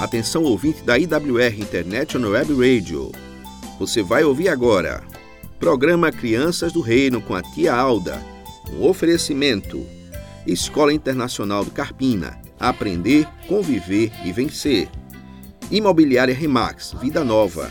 Atenção ouvinte da IWR International Web Radio. Você vai ouvir agora. Programa Crianças do Reino com a tia Alda. Um oferecimento. Escola Internacional do Carpina. Aprender, conviver e vencer. Imobiliária Remax, Vida Nova.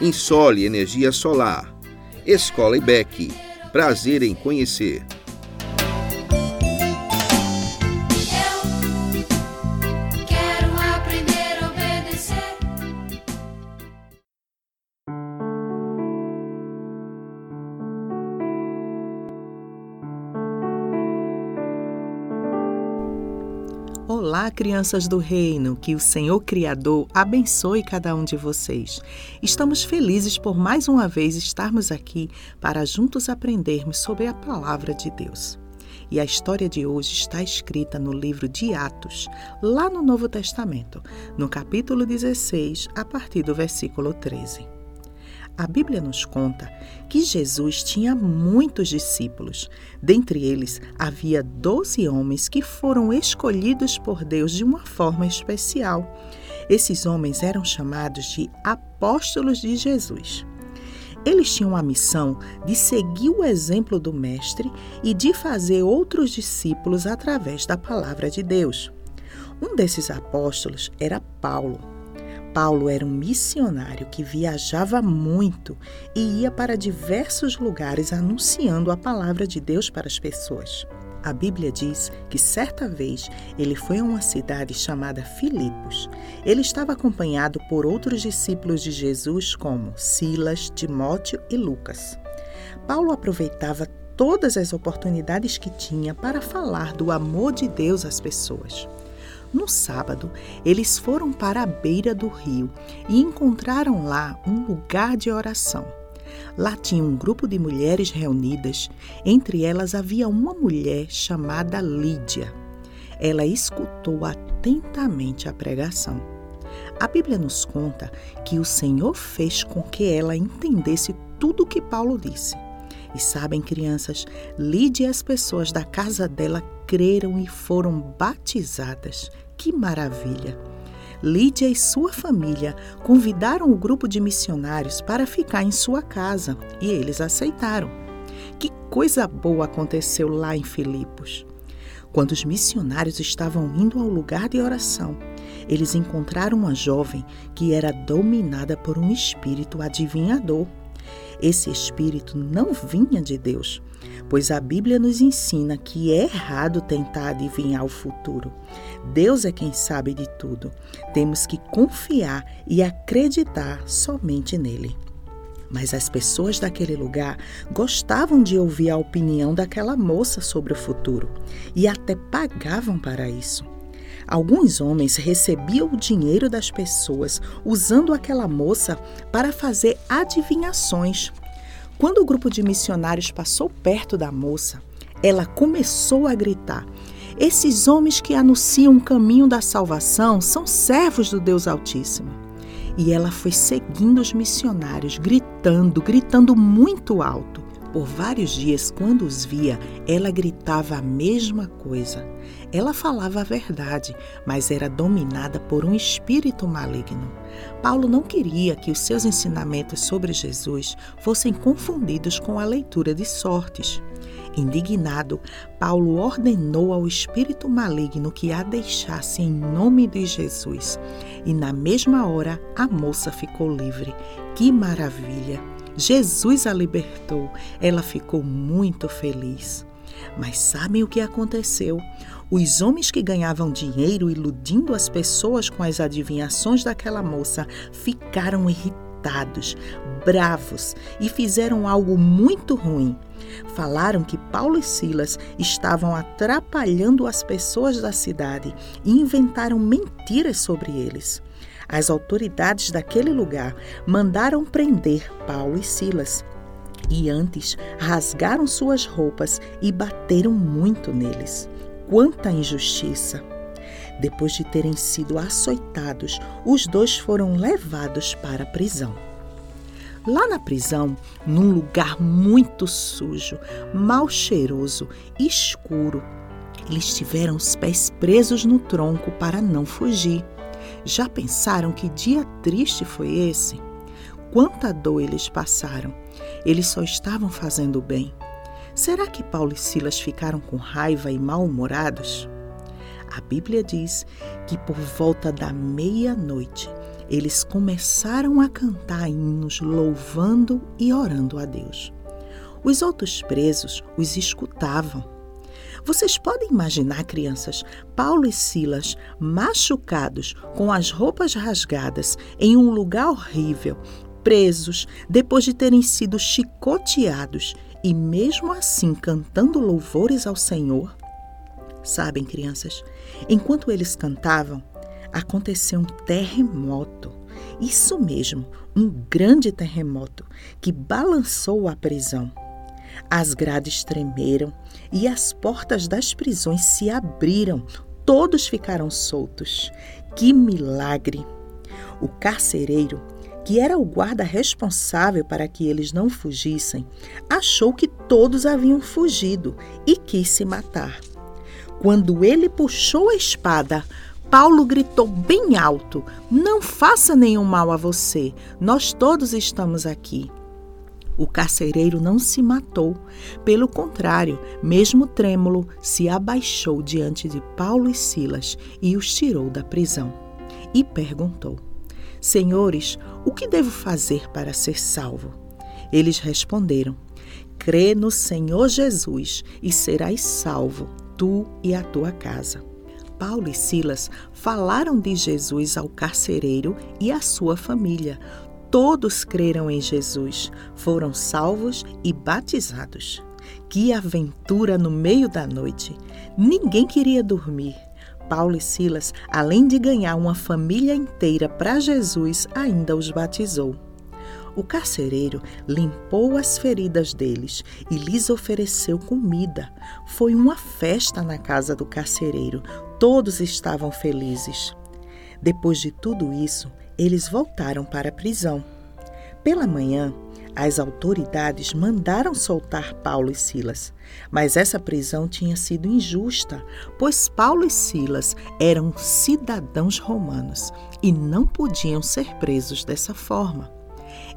Insole Energia Solar. Escola IBEC. Prazer em conhecer. Crianças do reino, que o Senhor Criador abençoe cada um de vocês. Estamos felizes por mais uma vez estarmos aqui para juntos aprendermos sobre a palavra de Deus. E a história de hoje está escrita no livro de Atos, lá no Novo Testamento, no capítulo 16, a partir do versículo 13. A Bíblia nos conta que Jesus tinha muitos discípulos. Dentre eles, havia doze homens que foram escolhidos por Deus de uma forma especial. Esses homens eram chamados de apóstolos de Jesus. Eles tinham a missão de seguir o exemplo do Mestre e de fazer outros discípulos através da palavra de Deus. Um desses apóstolos era Paulo. Paulo era um missionário que viajava muito e ia para diversos lugares anunciando a palavra de Deus para as pessoas. A Bíblia diz que certa vez ele foi a uma cidade chamada Filipos. Ele estava acompanhado por outros discípulos de Jesus, como Silas, Timóteo e Lucas. Paulo aproveitava todas as oportunidades que tinha para falar do amor de Deus às pessoas. No sábado, eles foram para a beira do rio e encontraram lá um lugar de oração. Lá tinha um grupo de mulheres reunidas, entre elas havia uma mulher chamada Lídia. Ela escutou atentamente a pregação. A Bíblia nos conta que o Senhor fez com que ela entendesse tudo o que Paulo disse. E sabem, crianças, Lídia e as pessoas da casa dela creram e foram batizadas. Que maravilha! Lídia e sua família convidaram o grupo de missionários para ficar em sua casa e eles aceitaram. Que coisa boa aconteceu lá em Filipos! Quando os missionários estavam indo ao lugar de oração, eles encontraram uma jovem que era dominada por um espírito adivinhador. Esse espírito não vinha de Deus, pois a Bíblia nos ensina que é errado tentar adivinhar o futuro. Deus é quem sabe de tudo. Temos que confiar e acreditar somente nele. Mas as pessoas daquele lugar gostavam de ouvir a opinião daquela moça sobre o futuro e até pagavam para isso. Alguns homens recebiam o dinheiro das pessoas usando aquela moça para fazer adivinhações. Quando o grupo de missionários passou perto da moça, ela começou a gritar: Esses homens que anunciam o caminho da salvação são servos do Deus Altíssimo. E ela foi seguindo os missionários, gritando, gritando muito alto. Por vários dias, quando os via, ela gritava a mesma coisa. Ela falava a verdade, mas era dominada por um espírito maligno. Paulo não queria que os seus ensinamentos sobre Jesus fossem confundidos com a leitura de sortes. Indignado, Paulo ordenou ao espírito maligno que a deixasse em nome de Jesus. E na mesma hora a moça ficou livre. Que maravilha! Jesus a libertou. Ela ficou muito feliz. Mas sabem o que aconteceu? Os homens que ganhavam dinheiro iludindo as pessoas com as adivinhações daquela moça ficaram irritados, bravos e fizeram algo muito ruim. Falaram que Paulo e Silas estavam atrapalhando as pessoas da cidade e inventaram mentiras sobre eles. As autoridades daquele lugar mandaram prender Paulo e Silas. E antes rasgaram suas roupas e bateram muito neles quanta injustiça! Depois de terem sido açoitados, os dois foram levados para a prisão. Lá na prisão, num lugar muito sujo, mal cheiroso, escuro, eles tiveram os pés presos no tronco para não fugir. Já pensaram que dia triste foi esse? Quanta dor eles passaram. Eles só estavam fazendo bem. Será que Paulo e Silas ficaram com raiva e mal-humorados? A Bíblia diz que por volta da meia-noite eles começaram a cantar hinos louvando e orando a Deus. Os outros presos os escutavam. Vocês podem imaginar, crianças, Paulo e Silas machucados, com as roupas rasgadas, em um lugar horrível, presos, depois de terem sido chicoteados e mesmo assim cantando louvores ao Senhor? Sabem, crianças, enquanto eles cantavam, aconteceu um terremoto. Isso mesmo, um grande terremoto que balançou a prisão. As grades tremeram e as portas das prisões se abriram. Todos ficaram soltos. Que milagre! O carcereiro, que era o guarda responsável para que eles não fugissem, achou que todos haviam fugido e quis se matar. Quando ele puxou a espada, Paulo gritou bem alto: Não faça nenhum mal a você, nós todos estamos aqui. O carcereiro não se matou. Pelo contrário, mesmo trêmulo, se abaixou diante de Paulo e Silas e os tirou da prisão. E perguntou: Senhores, o que devo fazer para ser salvo? Eles responderam: Crê no Senhor Jesus e serás salvo, tu e a tua casa. Paulo e Silas falaram de Jesus ao carcereiro e à sua família. Todos creram em Jesus, foram salvos e batizados. Que aventura no meio da noite! Ninguém queria dormir. Paulo e Silas, além de ganhar uma família inteira para Jesus, ainda os batizou. O carcereiro limpou as feridas deles e lhes ofereceu comida. Foi uma festa na casa do carcereiro. Todos estavam felizes. Depois de tudo isso, eles voltaram para a prisão. Pela manhã, as autoridades mandaram soltar Paulo e Silas, mas essa prisão tinha sido injusta, pois Paulo e Silas eram cidadãos romanos e não podiam ser presos dessa forma.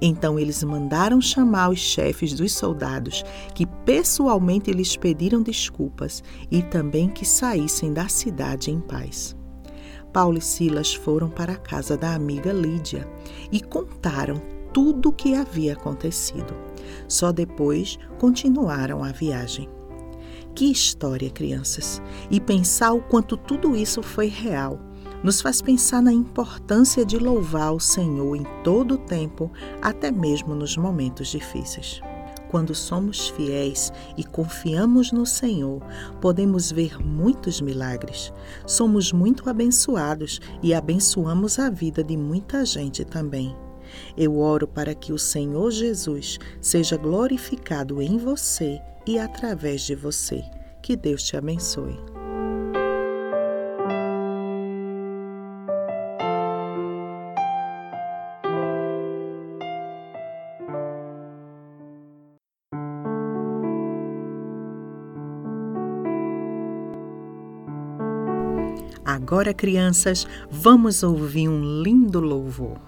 Então eles mandaram chamar os chefes dos soldados, que pessoalmente lhes pediram desculpas e também que saíssem da cidade em paz. Paulo e Silas foram para a casa da amiga Lídia e contaram tudo o que havia acontecido. Só depois continuaram a viagem. Que história, crianças! E pensar o quanto tudo isso foi real nos faz pensar na importância de louvar o Senhor em todo o tempo, até mesmo nos momentos difíceis. Quando somos fiéis e confiamos no Senhor, podemos ver muitos milagres. Somos muito abençoados e abençoamos a vida de muita gente também. Eu oro para que o Senhor Jesus seja glorificado em você e através de você. Que Deus te abençoe. Agora, crianças, vamos ouvir um lindo louvor.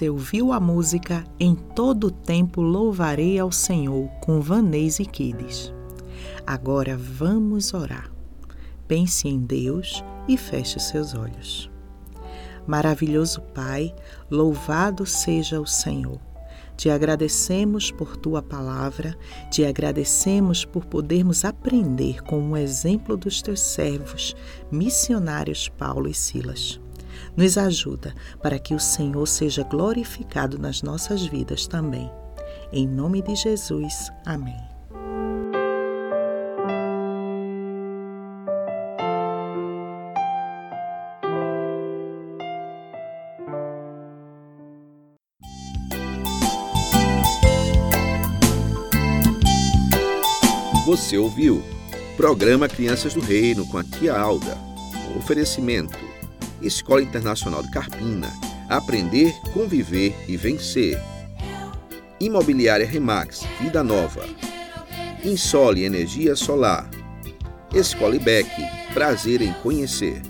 Você ouviu a música Em Todo Tempo Louvarei ao Senhor com Vanessa e Kides. Agora vamos orar. Pense em Deus e feche seus olhos. Maravilhoso Pai, louvado seja o Senhor. Te agradecemos por tua palavra, te agradecemos por podermos aprender com o exemplo dos teus servos, missionários Paulo e Silas. Nos ajuda para que o Senhor seja glorificado nas nossas vidas também. Em nome de Jesus, amém. Você ouviu? Programa Crianças do Reino com a tia Alda. Oferecimento: Escola Internacional de Carpina. Aprender, conviver e vencer. Imobiliária Remax, Vida Nova. Insole Energia Solar. Escola IBEC, prazer em conhecer.